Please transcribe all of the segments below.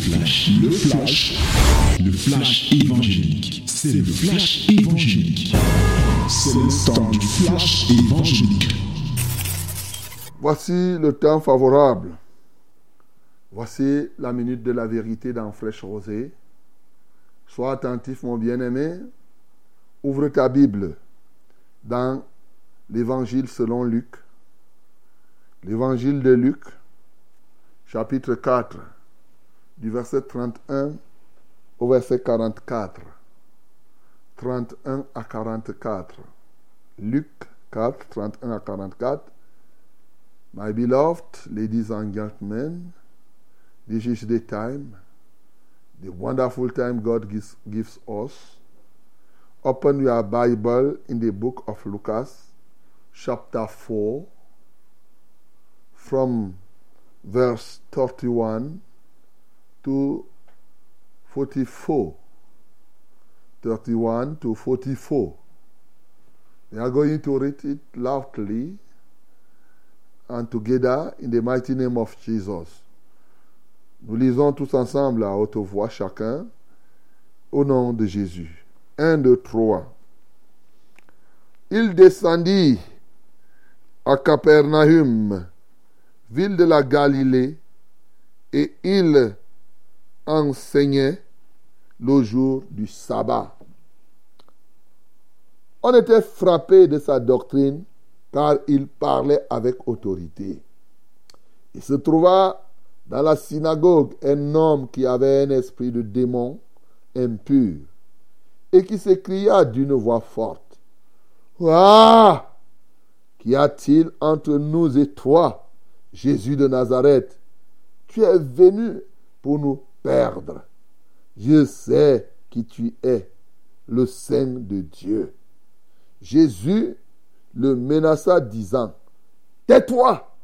flash, le flash, le flash évangélique. C'est le flash évangélique. C'est le temps du flash évangélique. Voici le temps favorable. Voici la minute de la vérité dans Flèche Rosée. Sois attentif, mon bien-aimé. Ouvre ta Bible dans l'Évangile selon Luc. L'Évangile de Luc, chapitre 4, du verset 31 au verset 44. 31 à 44. Luc 4, 31 à 44. My beloved ladies and gentlemen, this is the time, the wonderful time God gives, gives us. Open your Bible in the book of Lucas, chapter 4, from verse 31 to 44. 31 to 44. We are going to read it loudly and together in the mighty name of Jesus. Nous lisons tous ensemble à haute voix chacun au nom de Jésus. 1, 2, 3. Il descendit à Capernaum, ville de la Galilée, et il enseignait le jour du sabbat. On était frappé de sa doctrine car il parlait avec autorité. Il se trouva dans la synagogue un homme qui avait un esprit de démon impur et qui s'écria d'une voix forte. Ah Qu'y a-t-il entre nous et toi, Jésus de Nazareth? Tu es venu pour nous perdre. Je sais qui tu es, le Saint de Dieu. Jésus le menaça, disant, Tais-toi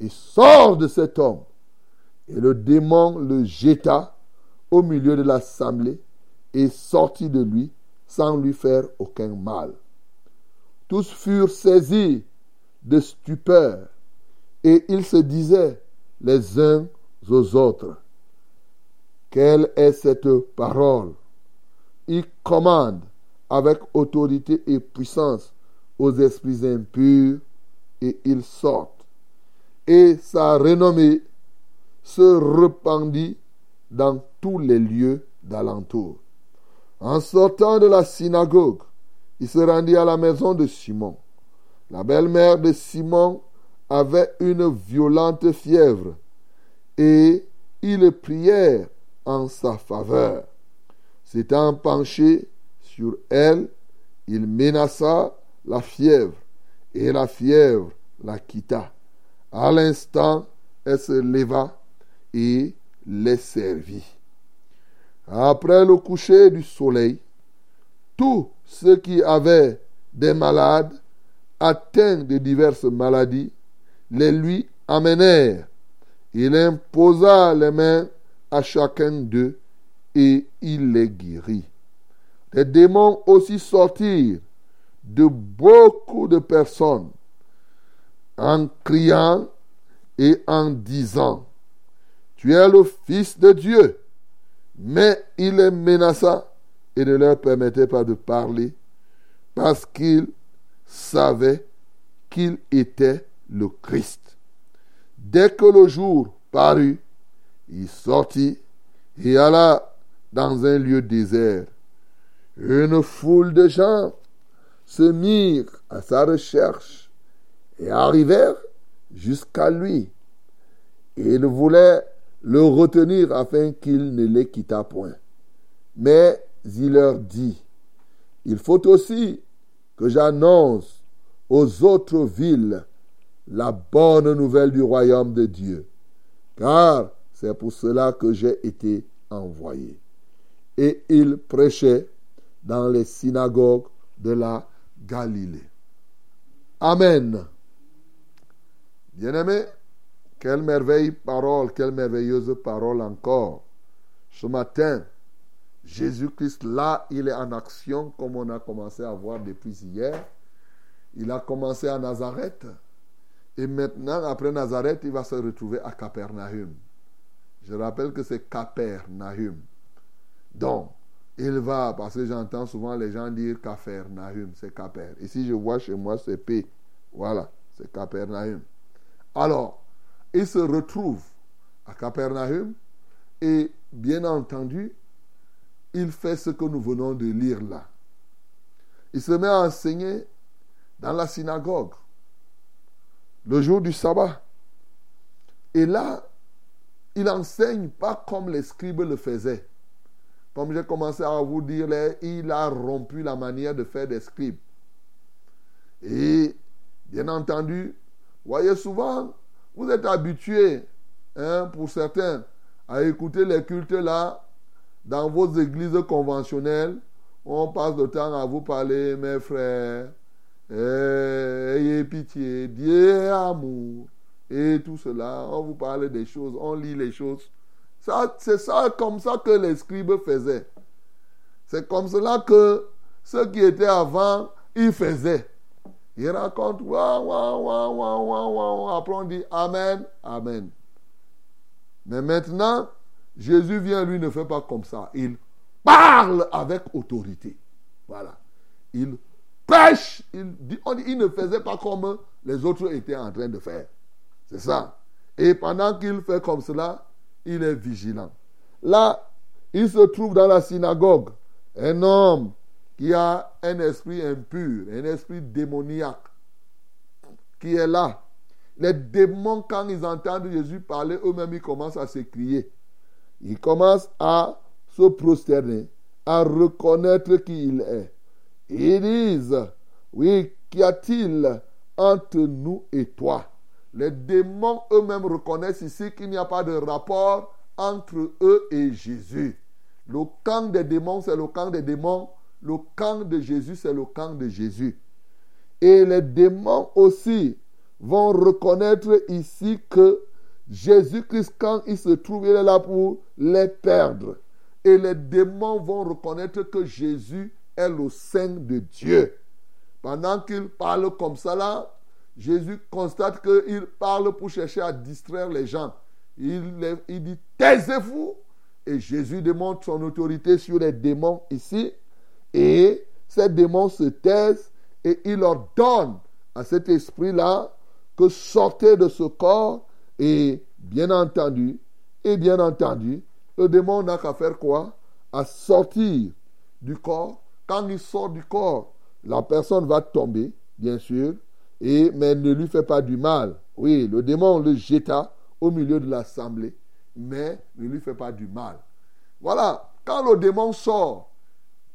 et sors de cet homme. Et le démon le jeta au milieu de l'assemblée et sortit de lui sans lui faire aucun mal. Tous furent saisis de stupeur et ils se disaient les uns aux autres, quelle est cette parole? Il commande avec autorité et puissance aux esprits impurs et ils sortent. Et sa renommée se répandit dans tous les lieux d'alentour. En sortant de la synagogue, il se rendit à la maison de Simon. La belle-mère de Simon avait une violente fièvre et ils prièrent en sa faveur. S'étant penché sur elle, il menaça la fièvre, et la fièvre la quitta. À l'instant, elle se leva et les servit. Après le coucher du soleil, tous ceux qui avaient des malades atteints de diverses maladies les lui amenèrent. Il imposa les mains à chacun d'eux et il les guérit. Les démons aussi sortirent de beaucoup de personnes en criant et en disant, Tu es le Fils de Dieu. Mais il les menaça et ne leur permettait pas de parler parce qu'il savait qu'il était le Christ. Dès que le jour parut, il sortit et alla dans un lieu désert. Une foule de gens se mirent à sa recherche et arrivèrent jusqu'à lui. Et ils voulaient le retenir afin qu'il ne les quittât point. Mais il leur dit, il faut aussi que j'annonce aux autres villes la bonne nouvelle du royaume de Dieu, car c'est pour cela que j'ai été envoyé. Et il prêchait dans les synagogues de la Galilée. Amen. Bien-aimés, quelle merveille parole, quelle merveilleuse parole encore. Ce matin, Jésus-Christ, là, il est en action comme on a commencé à voir depuis hier. Il a commencé à Nazareth. Et maintenant, après Nazareth, il va se retrouver à Capernaum. Je rappelle que c'est Capernaum. Donc, il va, parce que j'entends souvent les gens dire Capernaum, c'est Caper. Ici, je vois chez moi, c'est P. Voilà, c'est Capernaum. Alors, il se retrouve à Capernaum et, bien entendu, il fait ce que nous venons de lire là. Il se met à enseigner dans la synagogue le jour du sabbat. Et là, il enseigne pas comme les scribes le faisaient. Comme j'ai commencé à vous dire, il a rompu la manière de faire des scribes. Et bien entendu, voyez souvent, vous êtes habitués, hein, pour certains, à écouter les cultes là, dans vos églises conventionnelles. On passe le temps à vous parler, mes frères, eh, ayez pitié, Dieu amour, et tout cela. On vous parle des choses, on lit les choses. C'est ça comme ça que les scribes faisaient. C'est comme cela que ceux qui étaient avant, ils faisaient. Ils racontent, waouh, waouh, waouh, waouh, waouh, après on dit Amen, Amen. Mais maintenant, Jésus vient, lui ne fait pas comme ça. Il parle avec autorité. Voilà. Il pêche. Il, il ne faisait pas comme les autres étaient en train de faire. C'est ça. Et pendant qu'il fait comme cela, il est vigilant. Là, il se trouve dans la synagogue. Un homme qui a un esprit impur, un esprit démoniaque, qui est là. Les démons, quand ils entendent Jésus parler, eux-mêmes, ils commencent à s'écrier. Ils commencent à se prosterner, à reconnaître qui il est. Ils disent, oui, qu'y a-t-il entre nous et toi? Les démons eux-mêmes reconnaissent ici qu'il n'y a pas de rapport entre eux et Jésus. Le camp des démons, c'est le camp des démons. Le camp de Jésus, c'est le camp de Jésus. Et les démons aussi vont reconnaître ici que Jésus-Christ, quand il se trouve, il est là pour les perdre. Et les démons vont reconnaître que Jésus est le Saint de Dieu. Pendant qu'il parle comme ça là, Jésus constate qu'il parle pour chercher à distraire les gens. Il, dit, taisez-vous. Et Jésus démontre son autorité sur les démons ici. Et ces démons se taisent et il ordonne à cet esprit-là que sortez de ce corps. Et bien entendu, et bien entendu, le démon n'a qu'à faire quoi? À sortir du corps quand il sort du corps, la personne va tomber, bien sûr, et, mais ne lui fait pas du mal. Oui, le démon le jeta au milieu de l'assemblée, mais ne lui fait pas du mal. Voilà, quand le démon sort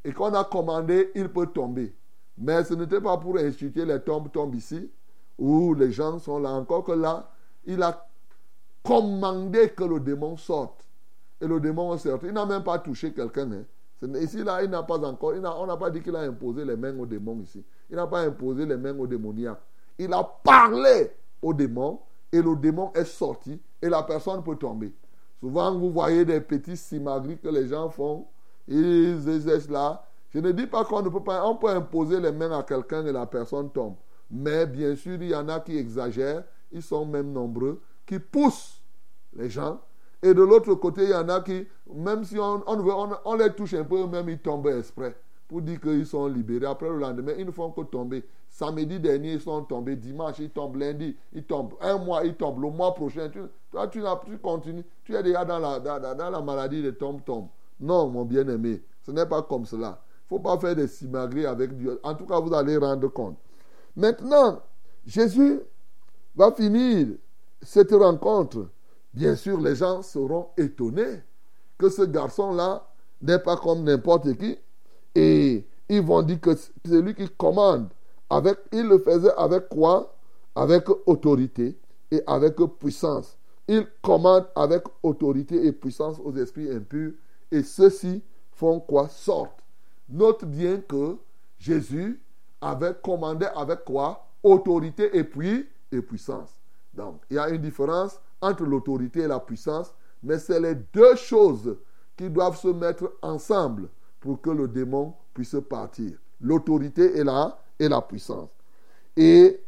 et qu'on a commandé, il peut tomber. Mais ce n'était pas pour instituer les tombes tombent ici, où les gens sont là. Encore que là, il a commandé que le démon sorte. Et le démon est sorti. Il n'a même pas touché quelqu'un. Hein. Ici, là, il n'a pas encore, on n'a pas dit qu'il a imposé les mains aux démons ici. Il n'a pas imposé les mains aux démoniaques. Il a parlé aux démons et le démon est sorti et la personne peut tomber. Souvent, vous voyez des petits simagris que les gens font. Ils exercent là. Je ne dis pas qu'on ne peut pas, on peut imposer les mains à quelqu'un et la personne tombe. Mais bien sûr, il y en a qui exagèrent. Ils sont même nombreux, qui poussent les gens et de l'autre côté, il y en a qui, même si on, on, les touche un peu, même ils tombent exprès pour dire qu'ils sont libérés. Après le lendemain, ils ne font que tomber. Samedi dernier, ils sont tombés. Dimanche, ils tombent. Lundi, ils tombent. Un mois, ils tombent. Le mois prochain, tu, toi, tu, tu continues. Tu es déjà dans la, dans, la maladie de tombe-tombe. Non, mon bien-aimé, ce n'est pas comme cela. Il ne faut pas faire des simagrées avec Dieu. En tout cas, vous allez rendre compte. Maintenant, Jésus va finir cette rencontre bien sûr, les gens seront étonnés que ce garçon-là n'est pas comme n'importe qui. Et ils vont dire que c'est lui qui commande. Avec, il le faisait avec quoi? Avec autorité et avec puissance. Il commande avec autorité et puissance aux esprits impurs. Et ceux-ci font quoi? Sortent. Note bien que Jésus avait commandé avec quoi? Autorité et puis et puissance. Donc, il y a une différence entre l'autorité et la puissance, mais c'est les deux choses qui doivent se mettre ensemble pour que le démon puisse partir. L'autorité est là et la puissance. Et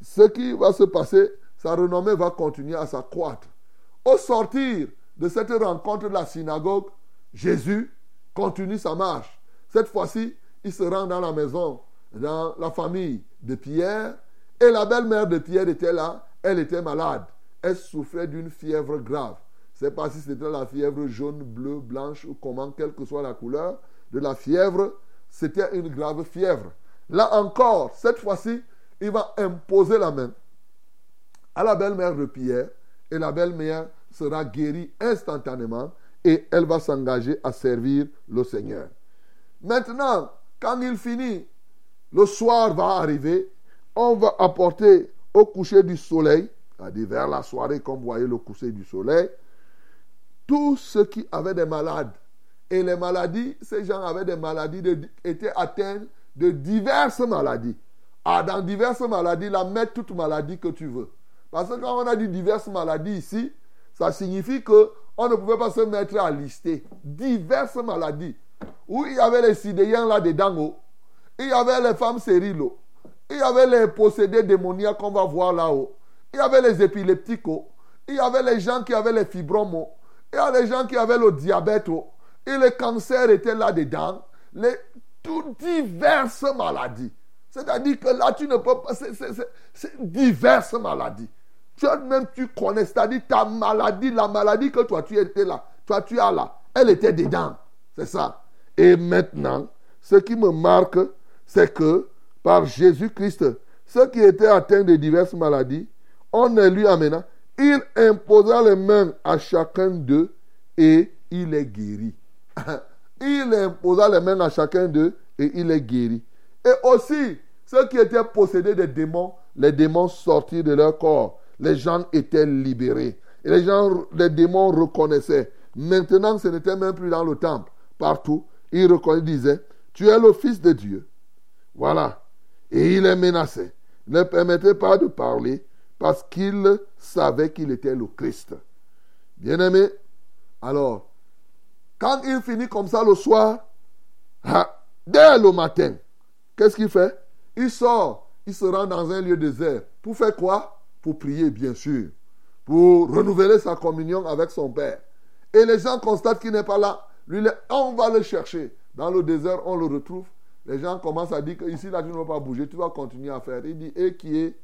ce qui va se passer, sa renommée va continuer à s'accroître. Au sortir de cette rencontre de la synagogue, Jésus continue sa marche. Cette fois-ci, il se rend dans la maison, dans la famille de Pierre, et la belle-mère de Pierre était là, elle était malade. Elle souffrait d'une fièvre grave. Sais pas si c'était la fièvre jaune, bleue, blanche ou comment, quelle que soit la couleur de la fièvre, c'était une grave fièvre. Là encore, cette fois-ci, il va imposer la main à la belle-mère de Pierre et la belle-mère sera guérie instantanément et elle va s'engager à servir le Seigneur. Maintenant, quand il finit, le soir va arriver, on va apporter au coucher du soleil, c'est-à-dire vers la soirée, comme vous voyez le coucher du soleil, tous ceux qui avaient des malades. Et les maladies, ces gens avaient des maladies, étaient atteints de diverses maladies. Ah, dans diverses maladies, la mets toute maladie que tu veux. Parce que quand on a dit diverses maladies ici, ça signifie que on ne pouvait pas se mettre à lister diverses maladies. Où il y avait les sidéens là-dedans, oh. il y avait les femmes stériles, oh. il y avait les possédés démoniaques qu'on va voir là-haut, il y avait les épileptiques, oh. il y avait les gens qui avaient les fibromes, il y a les gens qui avaient le diabète, et le cancer était là-dedans, les toutes diverses maladies. C'est-à-dire que là, tu ne peux pas. C'est diverses maladies. Toi-même, tu connais. C'est-à-dire ta maladie, la maladie que toi, tu étais là. Toi, tu as là. Elle était dedans. C'est ça. Et maintenant, ce qui me marque, c'est que par Jésus-Christ, ceux qui étaient atteints de diverses maladies, on ne lui amena. Il imposa les mains à chacun d'eux et il est guéri. il imposa les mains à chacun d'eux et il est guéri. Et aussi, ceux qui étaient possédés des démons, les démons sortis de leur corps. Les gens étaient libérés. Et les gens, les démons reconnaissaient. Maintenant, ce n'était même plus dans le temple. Partout, ils reconnaissaient, disaient, tu es le Fils de Dieu. Voilà. Et il les menaçait. Ne permettait pas de parler parce qu'il savait qu'il était le Christ. Bien-aimé, alors, quand il finit comme ça le soir, dès le matin, qu'est-ce qu'il fait? Il sort, il se rend dans un lieu désert. Pour faire quoi? Pour prier, bien sûr. Pour renouveler sa communion avec son Père. Et les gens constatent qu'il n'est pas là. Lui, on va le chercher. Dans le désert, on le retrouve. Les gens commencent à dire que ici, là, tu ne vas pas bouger, tu vas continuer à faire. Il dit, et qui est?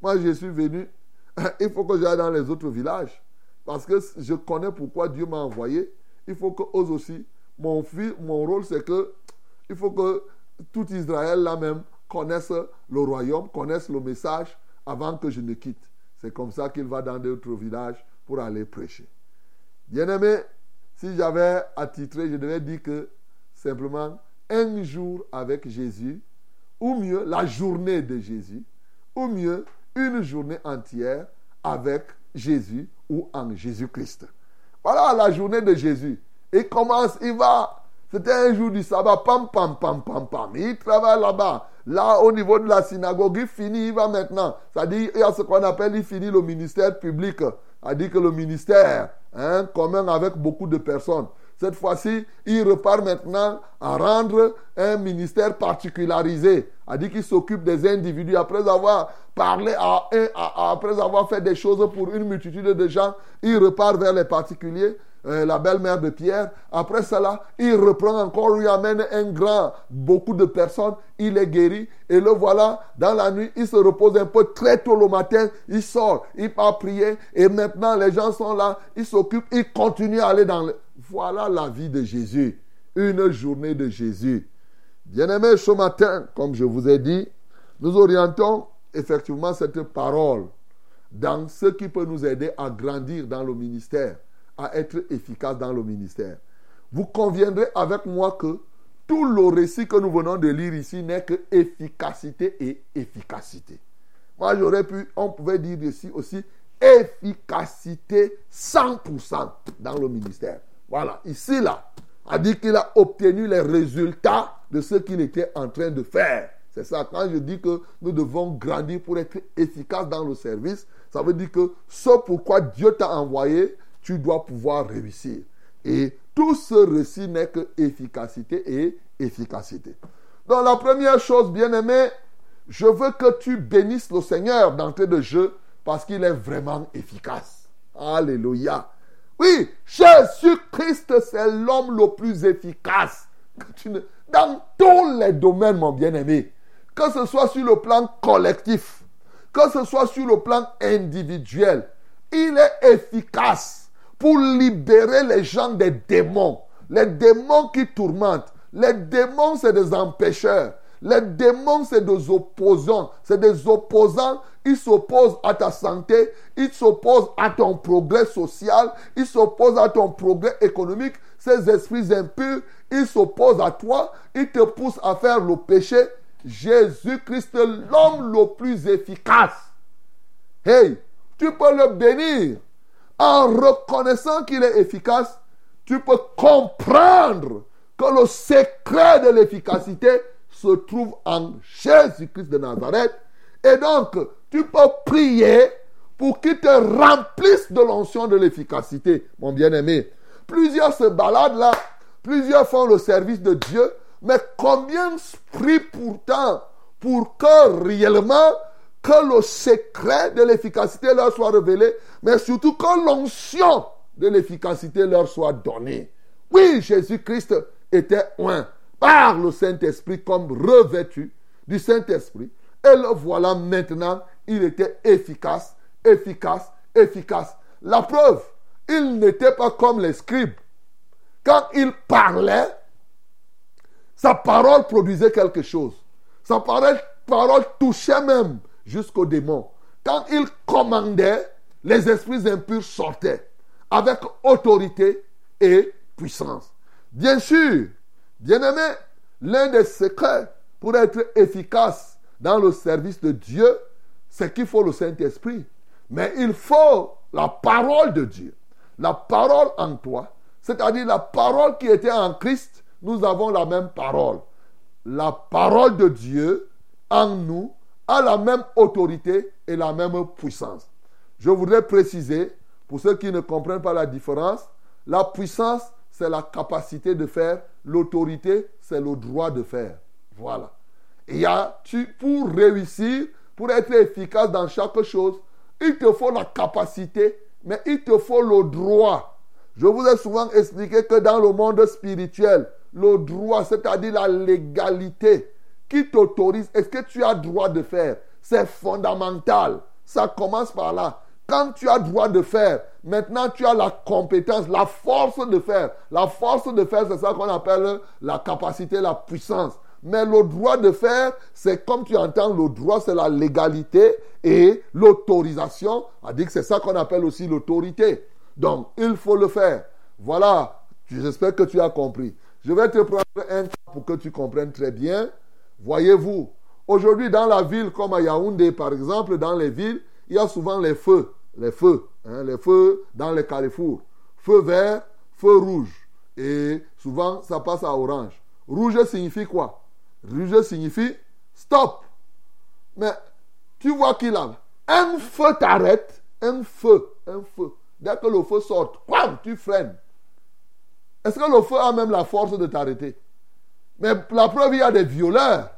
Moi, je suis venu. Il faut que j'aille dans les autres villages. Parce que je connais pourquoi Dieu m'a envoyé il faut que aussi, mon, fils, mon rôle, c'est que il faut que tout Israël là-même connaisse le royaume, connaisse le message avant que je ne quitte. C'est comme ça qu'il va dans d'autres villages pour aller prêcher. Bien-aimé, si j'avais attitré, je devais dire que simplement un jour avec Jésus, ou mieux la journée de Jésus, ou mieux une journée entière avec Jésus ou en Jésus-Christ. Voilà la journée de Jésus. Il commence, il va. C'était un jour du sabbat, pam, pam, pam, pam, pam. Il travaille là-bas. Là, au niveau de la synagogue, il finit, il va maintenant. C'est-à-dire, il y a ce qu'on appelle, il finit le ministère public. C'est-à-dire que le ministère, hein, commun avec beaucoup de personnes. Cette fois-ci, il repart maintenant à rendre un ministère particularisé. A dit qu'il s'occupe des individus après avoir parlé à un, après avoir fait des choses pour une multitude de gens. Il repart vers les particuliers. Euh, la belle-mère de Pierre. Après cela, il reprend encore, lui amène un grand, beaucoup de personnes. Il est guéri. Et le voilà, dans la nuit, il se repose un peu très tôt le matin. Il sort, il part prier. Et maintenant, les gens sont là. Il s'occupe, il continue à aller dans le... Voilà la vie de Jésus. Une journée de Jésus. Bien-aimés, ce matin, comme je vous ai dit, nous orientons effectivement cette parole dans ce qui peut nous aider à grandir dans le ministère, à être efficace dans le ministère. Vous conviendrez avec moi que tout le récit que nous venons de lire ici n'est que efficacité et efficacité. Moi, j'aurais pu, on pouvait dire ici aussi efficacité 100% dans le ministère. Voilà, ici, là, a dit qu'il a obtenu les résultats de ce qu'il était en train de faire. C'est ça, quand je dis que nous devons grandir pour être efficaces dans le service, ça veut dire que ce pourquoi Dieu t'a envoyé, tu dois pouvoir réussir. Et tout ce récit n'est que efficacité et efficacité. Donc la première chose, bien aimé, je veux que tu bénisses le Seigneur d'entrée de jeu parce qu'il est vraiment efficace. Alléluia. Oui, Jésus-Christ, c'est l'homme le plus efficace. Dans tous les domaines, mon bien-aimé. Que ce soit sur le plan collectif, que ce soit sur le plan individuel, il est efficace pour libérer les gens des démons. Les démons qui tourmentent. Les démons, c'est des empêcheurs. Les démons, c'est des opposants. C'est des opposants. Ils s'opposent à ta santé. Ils s'opposent à ton progrès social. Ils s'opposent à ton progrès économique. Ces esprits impurs, ils s'opposent à toi. Ils te poussent à faire le péché. Jésus-Christ, l'homme le plus efficace. Hey, tu peux le bénir. En reconnaissant qu'il est efficace, tu peux comprendre que le secret de l'efficacité se trouve en Jésus-Christ de Nazareth. Et donc, tu peux prier pour qu'il te remplisse de l'onction de l'efficacité, mon bien-aimé. Plusieurs se baladent là, plusieurs font le service de Dieu, mais combien prient pourtant pour que réellement que le secret de l'efficacité leur soit révélé, mais surtout que l'onction de l'efficacité leur soit donnée. Oui, Jésus-Christ était un par le Saint-Esprit comme revêtu du Saint-Esprit. Et le voilà maintenant, il était efficace, efficace, efficace. La preuve, il n'était pas comme les scribes. Quand il parlait, sa parole produisait quelque chose. Sa parole, parole touchait même jusqu'aux démons. Quand il commandait, les esprits impurs sortaient avec autorité et puissance. Bien sûr, Bien-aimé, l'un des secrets pour être efficace dans le service de Dieu, c'est qu'il faut le Saint-Esprit. Mais il faut la parole de Dieu. La parole en toi, c'est-à-dire la parole qui était en Christ, nous avons la même parole. La parole de Dieu en nous a la même autorité et la même puissance. Je voudrais préciser, pour ceux qui ne comprennent pas la différence, la puissance, c'est la capacité de faire L'autorité, c'est le droit de faire. Voilà. Et y a, tu, pour réussir, pour être efficace dans chaque chose, il te faut la capacité, mais il te faut le droit. Je vous ai souvent expliqué que dans le monde spirituel, le droit, c'est-à-dire la légalité qui t'autorise, est-ce que tu as droit de faire? C'est fondamental. Ça commence par là. Quand tu as droit de faire, maintenant tu as la compétence, la force de faire. La force de faire, c'est ça qu'on appelle la capacité, la puissance. Mais le droit de faire, c'est comme tu entends, le droit, c'est la légalité et l'autorisation. C'est ça qu'on appelle aussi l'autorité. Donc, il faut le faire. Voilà. J'espère que tu as compris. Je vais te prendre un cas pour que tu comprennes très bien. Voyez-vous, aujourd'hui dans la ville comme à Yaoundé, par exemple, dans les villes, il y a souvent les feux, les feux, hein, les feux dans les carrefours. Feu vert, feu rouge. Et souvent, ça passe à orange. Rouge signifie quoi? Rouge signifie stop. Mais tu vois qu'il a un feu t'arrête, un feu, un feu. Dès que le feu sort, tu freines. Est-ce que le feu a même la force de t'arrêter? Mais la preuve, il y a des violeurs.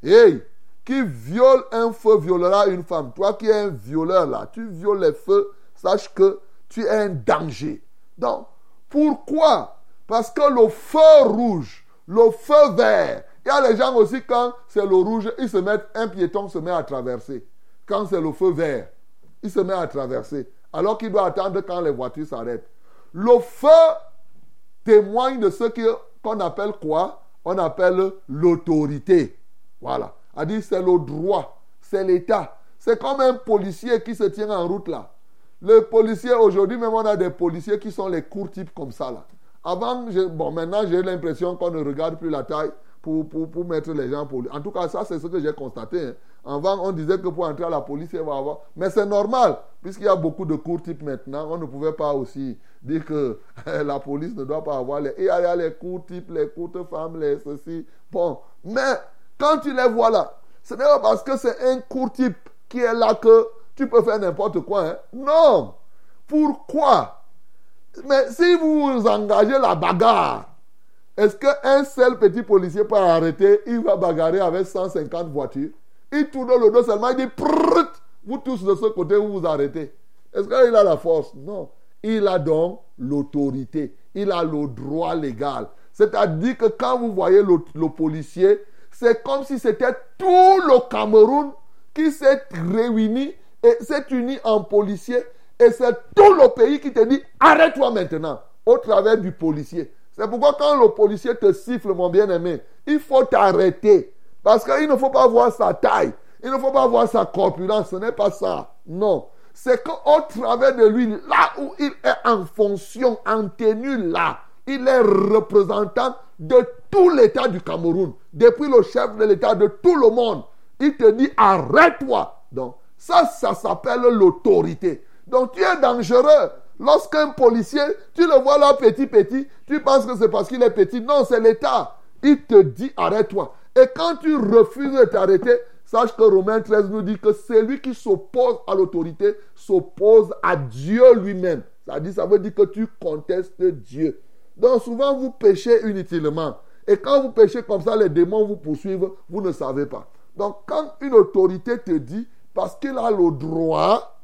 Hey, qui viole un feu violera une femme. Toi qui es un violeur là, tu violes les feux, sache que tu es un danger. Donc, pourquoi? Parce que le feu rouge, le feu vert, il y a les gens aussi quand c'est le rouge, ils se mettent, un piéton se met à traverser. Quand c'est le feu vert, il se met à traverser. Alors qu'il doit attendre quand les voitures s'arrêtent. Le feu témoigne de ce qu'on appelle quoi? On appelle l'autorité. Voilà a dit c'est le droit, c'est l'État. C'est comme un policier qui se tient en route là. Le policier, aujourd'hui même, on a des policiers qui sont les courts types comme ça là. Avant, bon, maintenant j'ai l'impression qu'on ne regarde plus la taille pour, pour, mettre les gens pour En tout cas, ça c'est ce que j'ai constaté. Hein. Avant, on disait que pour entrer à la police, il va avoir. Mais c'est normal, puisqu'il y a beaucoup de courts types maintenant. On ne pouvait pas aussi dire que la police ne doit pas avoir les. Il y a les courts types, les courtes femmes, les ceci. Bon, mais quand tu les vois là, ce n'est pas parce que c'est un court type qui est là que tu peux faire n'importe quoi. Hein. Non. Pourquoi? Mais si vous engagez la bagarre, est-ce qu'un seul petit policier peut arrêter Il va bagarrer avec 150 voitures? Il tourne le dos seulement, il dit Prrrt, vous tous de ce côté, vous vous arrêtez. Est-ce qu'il a la force? Non. Il a donc l'autorité. Il a le droit légal. C'est-à-dire que quand vous voyez le, le policier, c'est comme si c'était tout le Cameroun qui s'est réuni et s'est uni en policier. Et c'est tout le pays qui te dit arrête-toi maintenant au travers du policier. C'est pourquoi quand le policier te siffle, mon bien-aimé, il faut t'arrêter. Parce qu'il ne faut pas voir sa taille. Il ne faut pas voir sa corpulence. Ce n'est pas ça. Non. C'est qu'au travers de lui, là où il est en fonction, en tenue là, il est représentant de tout l'État du Cameroun. Depuis le chef de l'État, de tout le monde. Il te dit arrête-toi. Donc, ça, ça s'appelle l'autorité. Donc, tu es dangereux. Lorsqu'un policier, tu le vois là petit, petit, tu penses que c'est parce qu'il est petit. Non, c'est l'État. Il te dit arrête-toi. Et quand tu refuses de t'arrêter, sache que Romains 13 nous dit que celui qui s'oppose à l'autorité s'oppose à Dieu lui-même. Ça, ça veut dire que tu contestes Dieu. Donc souvent vous péchez inutilement. Et quand vous péchez comme ça, les démons vous poursuivent, vous ne savez pas. Donc quand une autorité te dit, parce qu'il a le droit,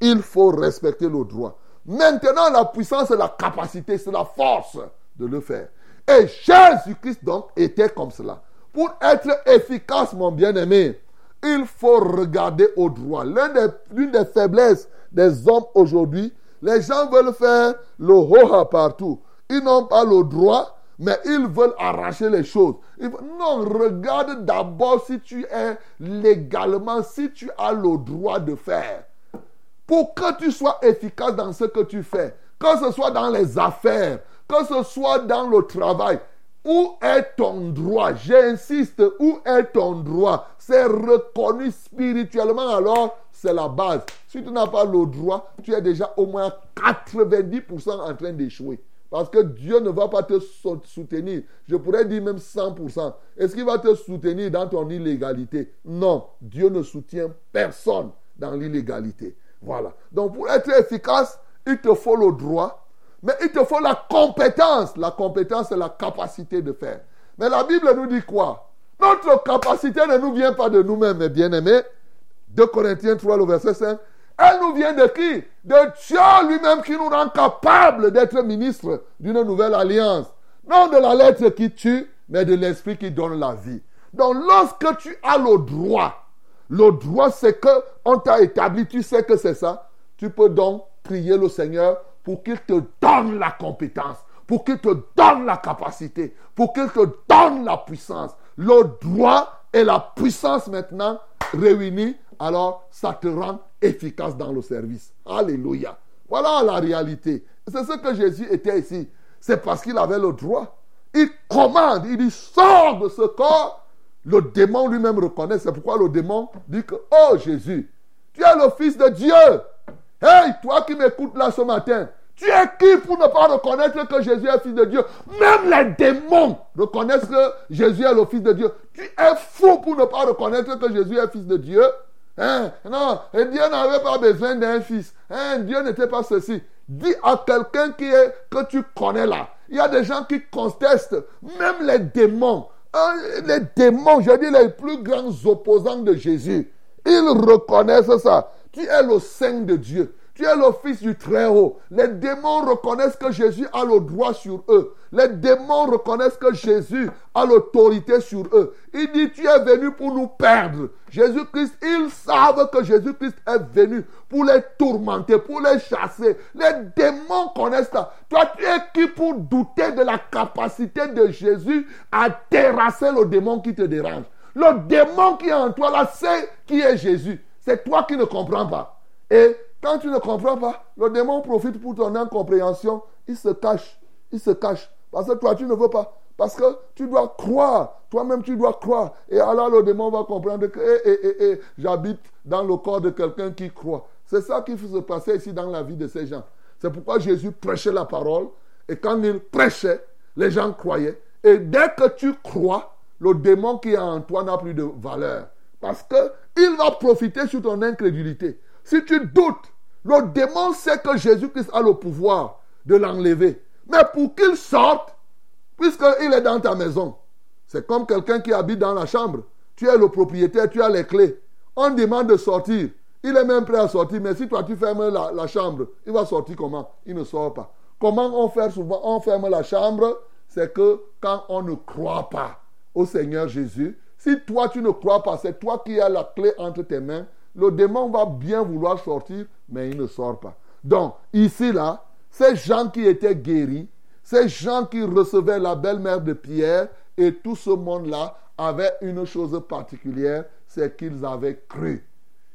il faut respecter le droit. Maintenant, la puissance, c'est la capacité, c'est la force de le faire. Et Jésus-Christ, donc, était comme cela. Pour être efficace, mon bien-aimé, il faut regarder au droit. L'une des, des, faiblesses des hommes aujourd'hui, les gens veulent faire le hoha partout. Ils n'ont pas le droit, mais ils veulent arracher les choses. Non, regarde d'abord si tu es légalement, si tu as le droit de faire pour que tu sois efficace dans ce que tu fais, que ce soit dans les affaires, que ce soit dans le travail. Où est ton droit? J'insiste, où est ton droit? C'est reconnu spirituellement, alors c'est la base. Si tu n'as pas le droit, tu es déjà au moins 90% en train d'échouer. Parce que Dieu ne va pas te soutenir. Je pourrais dire même 100%. Est-ce qu'il va te soutenir dans ton illégalité? Non, Dieu ne soutient personne dans l'illégalité. Voilà. Donc pour être efficace, il te faut le droit, mais il te faut la compétence. La compétence, c'est la capacité de faire. Mais la Bible nous dit quoi? Notre capacité ne nous vient pas de nous-mêmes, mes bien-aimés. 2 Corinthiens 3, le verset 5. Elle nous vient de qui? De Dieu lui-même qui nous rend capable d'être ministre d'une nouvelle alliance. Non de la lettre qui tue, mais de l'esprit qui donne la vie. Donc lorsque tu as le droit le droit, c'est que on t'a établi, tu sais que c'est ça. Tu peux donc prier le Seigneur pour qu'il te donne la compétence, pour qu'il te donne la capacité, pour qu'il te donne la puissance. Le droit et la puissance maintenant réunis, alors ça te rend efficace dans le service. Alléluia. Voilà la réalité. C'est ce que Jésus était ici. C'est parce qu'il avait le droit. Il commande, il dit, sors de ce corps le démon lui-même reconnaît. C'est pourquoi le démon dit que, oh Jésus, tu es le Fils de Dieu. Hey, toi qui m'écoutes là ce matin, tu es qui pour ne pas reconnaître que Jésus est Fils de Dieu? Même les démons reconnaissent que Jésus est le Fils de Dieu. Tu es fou pour ne pas reconnaître que Jésus est Fils de Dieu. Hein? Non, et Dieu n'avait pas besoin d'un fils. Hein? Dieu n'était pas ceci. Dis à quelqu'un que tu connais là. Il y a des gens qui contestent, même les démons les démons, je dis les plus grands opposants de Jésus, ils reconnaissent ça. Tu es le Saint de Dieu. Tu es le Fils du Très-Haut. Les démons reconnaissent que Jésus a le droit sur eux. Les démons reconnaissent que Jésus a l'autorité sur eux. Il dit, tu es venu pour nous perdre. Jésus-Christ, ils savent que Jésus-Christ est venu pour les tourmenter, pour les chasser. Les démons connaissent ça. Toi, tu es qui pour douter de la capacité de Jésus à terrasser le démon qui te dérange? Le démon qui est en toi là, c'est qui est Jésus. C'est toi qui ne comprends pas. Et quand tu ne comprends pas, le démon profite pour ton incompréhension. Il se cache. Il se cache. Parce que toi, tu ne veux pas. Parce que tu dois croire. Toi-même, tu dois croire. Et alors, le démon va comprendre que eh, eh, eh, j'habite dans le corps de quelqu'un qui croit. C'est ça qui se passer ici dans la vie de ces gens. C'est pourquoi Jésus prêchait la parole. Et quand il prêchait, les gens croyaient. Et dès que tu crois, le démon qui est en toi n'a plus de valeur. Parce qu'il va profiter sur ton incrédulité. Si tu doutes, le démon sait que Jésus-Christ a le pouvoir de l'enlever. Mais pour qu'il sorte, puisqu'il est dans ta maison, c'est comme quelqu'un qui habite dans la chambre. Tu es le propriétaire, tu as les clés. On demande de sortir. Il est même prêt à sortir, mais si toi tu fermes la, chambre, il va sortir comment? Il ne sort pas. Comment on fait souvent? On ferme la chambre, c'est que quand on ne croit pas au Seigneur Jésus, si toi tu ne crois pas, c'est toi qui as la clé entre tes mains, le démon va bien vouloir sortir, mais il ne sort pas. Donc, ici, là, ces gens qui étaient guéris, ces gens qui recevaient la belle-mère de Pierre et tout ce monde-là avaient une chose particulière, c'est qu'ils avaient cru.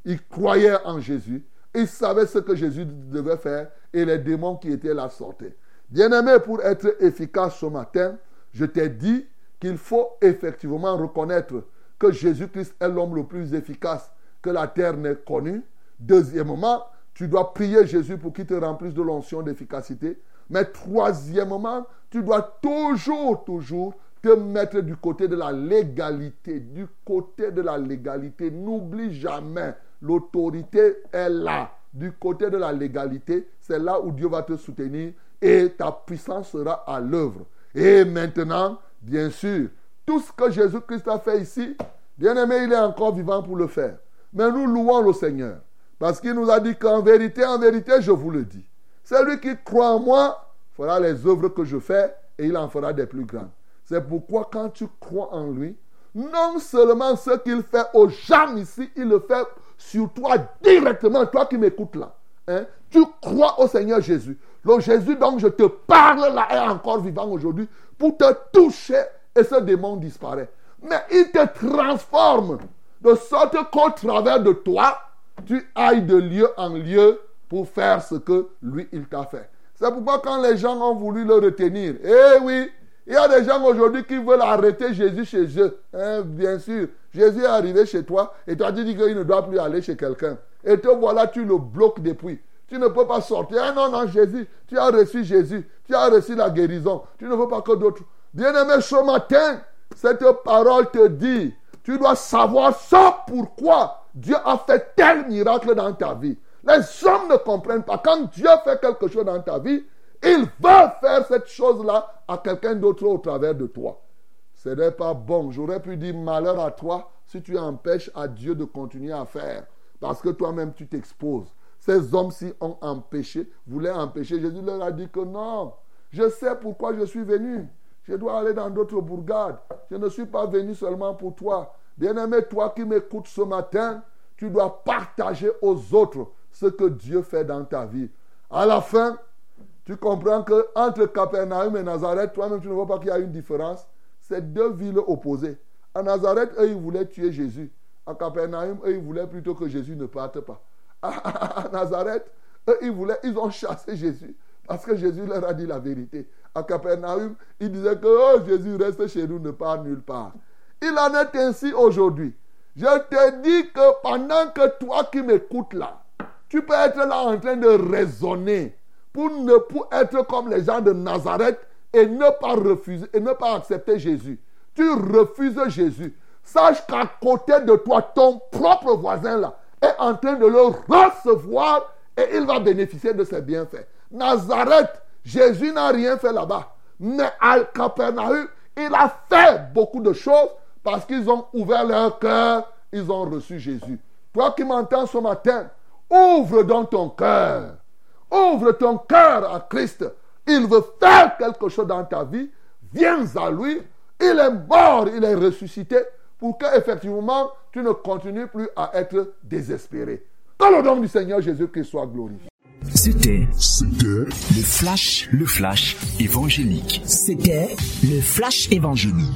Ils croyaient en Jésus. Ils savaient ce que Jésus devait faire et les démons qui étaient là sortaient. Bien-aimé, pour être efficace ce matin, je t'ai dit qu'il faut effectivement reconnaître que Jésus-Christ est l'homme le plus efficace que la terre n'ait connu. Deuxièmement, tu dois prier Jésus pour qu'il te remplisse de l'onction d'efficacité. Mais troisièmement, tu dois toujours, toujours te mettre du côté de la légalité. Du côté de la légalité. N'oublie jamais, l'autorité est là. Du côté de la légalité, c'est là où Dieu va te soutenir et ta puissance sera à l'œuvre. Et maintenant, bien sûr, tout ce que Jésus-Christ a fait ici, bien aimé, il est encore vivant pour le faire. Mais nous louons le Seigneur. Parce qu'il nous a dit qu'en vérité, en vérité, je vous le dis. Celui qui croit en moi fera les œuvres que je fais et il en fera des plus grandes. C'est pourquoi quand tu crois en lui, non seulement ce qu'il fait aux gens ici, il le fait sur toi directement, toi qui m'écoutes là. Hein? Tu crois au Seigneur Jésus. Le Jésus dont je te parle là est encore vivant aujourd'hui pour te toucher et ce démon disparaît. Mais il te transforme de sorte qu'au travers de toi, tu ailles de lieu en lieu pour faire ce que lui, il t'a fait. C'est pourquoi quand les gens ont voulu le retenir, eh oui, il y a des gens aujourd'hui qui veulent arrêter Jésus chez eux. Hein, bien sûr, Jésus est arrivé chez toi et tu dis qu'il ne doit plus aller chez quelqu'un. Et te voilà, tu le bloques depuis. Tu ne peux pas sortir. Ah non, non, Jésus, tu as reçu Jésus. Tu as reçu la guérison. Tu ne veux pas que d'autres. Bien-aimé, ce matin, cette parole te dit, tu dois savoir ça pourquoi Dieu a fait tel miracle dans ta vie. Les hommes ne comprennent pas. Quand Dieu fait quelque chose dans ta vie, il va faire cette chose-là à quelqu'un d'autre au travers de toi. Ce n'est pas bon. J'aurais pu dire malheur à toi si tu empêches à Dieu de continuer à faire. Parce que toi-même, tu t'exposes. Ces hommes-ci ont empêché, voulaient empêcher. Jésus leur a dit que non, je sais pourquoi je suis venu. Je dois aller dans d'autres bourgades. Je ne suis pas venu seulement pour toi. Bien-aimé, toi qui m'écoutes ce matin, tu dois partager aux autres ce que Dieu fait dans ta vie. À la fin, tu comprends que entre Capernaum et Nazareth, toi-même, tu ne vois pas qu'il y a une différence. C'est deux villes opposées. À Nazareth, eux, ils voulaient tuer Jésus. À Capernaum, eux, ils voulaient plutôt que Jésus ne parte pas. À, Nazareth, eux, ils voulaient, ils ont chassé Jésus. Parce que Jésus leur a dit la vérité. À Capernaum, ils disaient que oh, Jésus reste chez nous, ne part nulle part. Il en est ainsi aujourd'hui. Je te dis que pendant que toi qui m'écoutes là, tu peux être là en train de raisonner pour ne pour être comme les gens de Nazareth et ne pas refuser et ne pas accepter Jésus. Tu refuses Jésus. Sache qu'à côté de toi, ton propre voisin là est en train de le recevoir et il va bénéficier de ses bienfaits. Nazareth, Jésus n'a rien fait là-bas. Mais à Capernaum, il a fait beaucoup de choses parce qu'ils ont ouvert leur cœur, ils ont reçu Jésus. Toi qui m'entends ce matin, ouvre donc ton cœur. Ouvre ton cœur à Christ. Il veut faire quelque chose dans ta vie. Viens à lui. Il est mort, il est ressuscité pour que effectivement tu ne continues plus à être désespéré. Que le nom du Seigneur Jésus-Christ soit glorifié. C'était le flash, le flash évangélique. C'était le flash évangélique.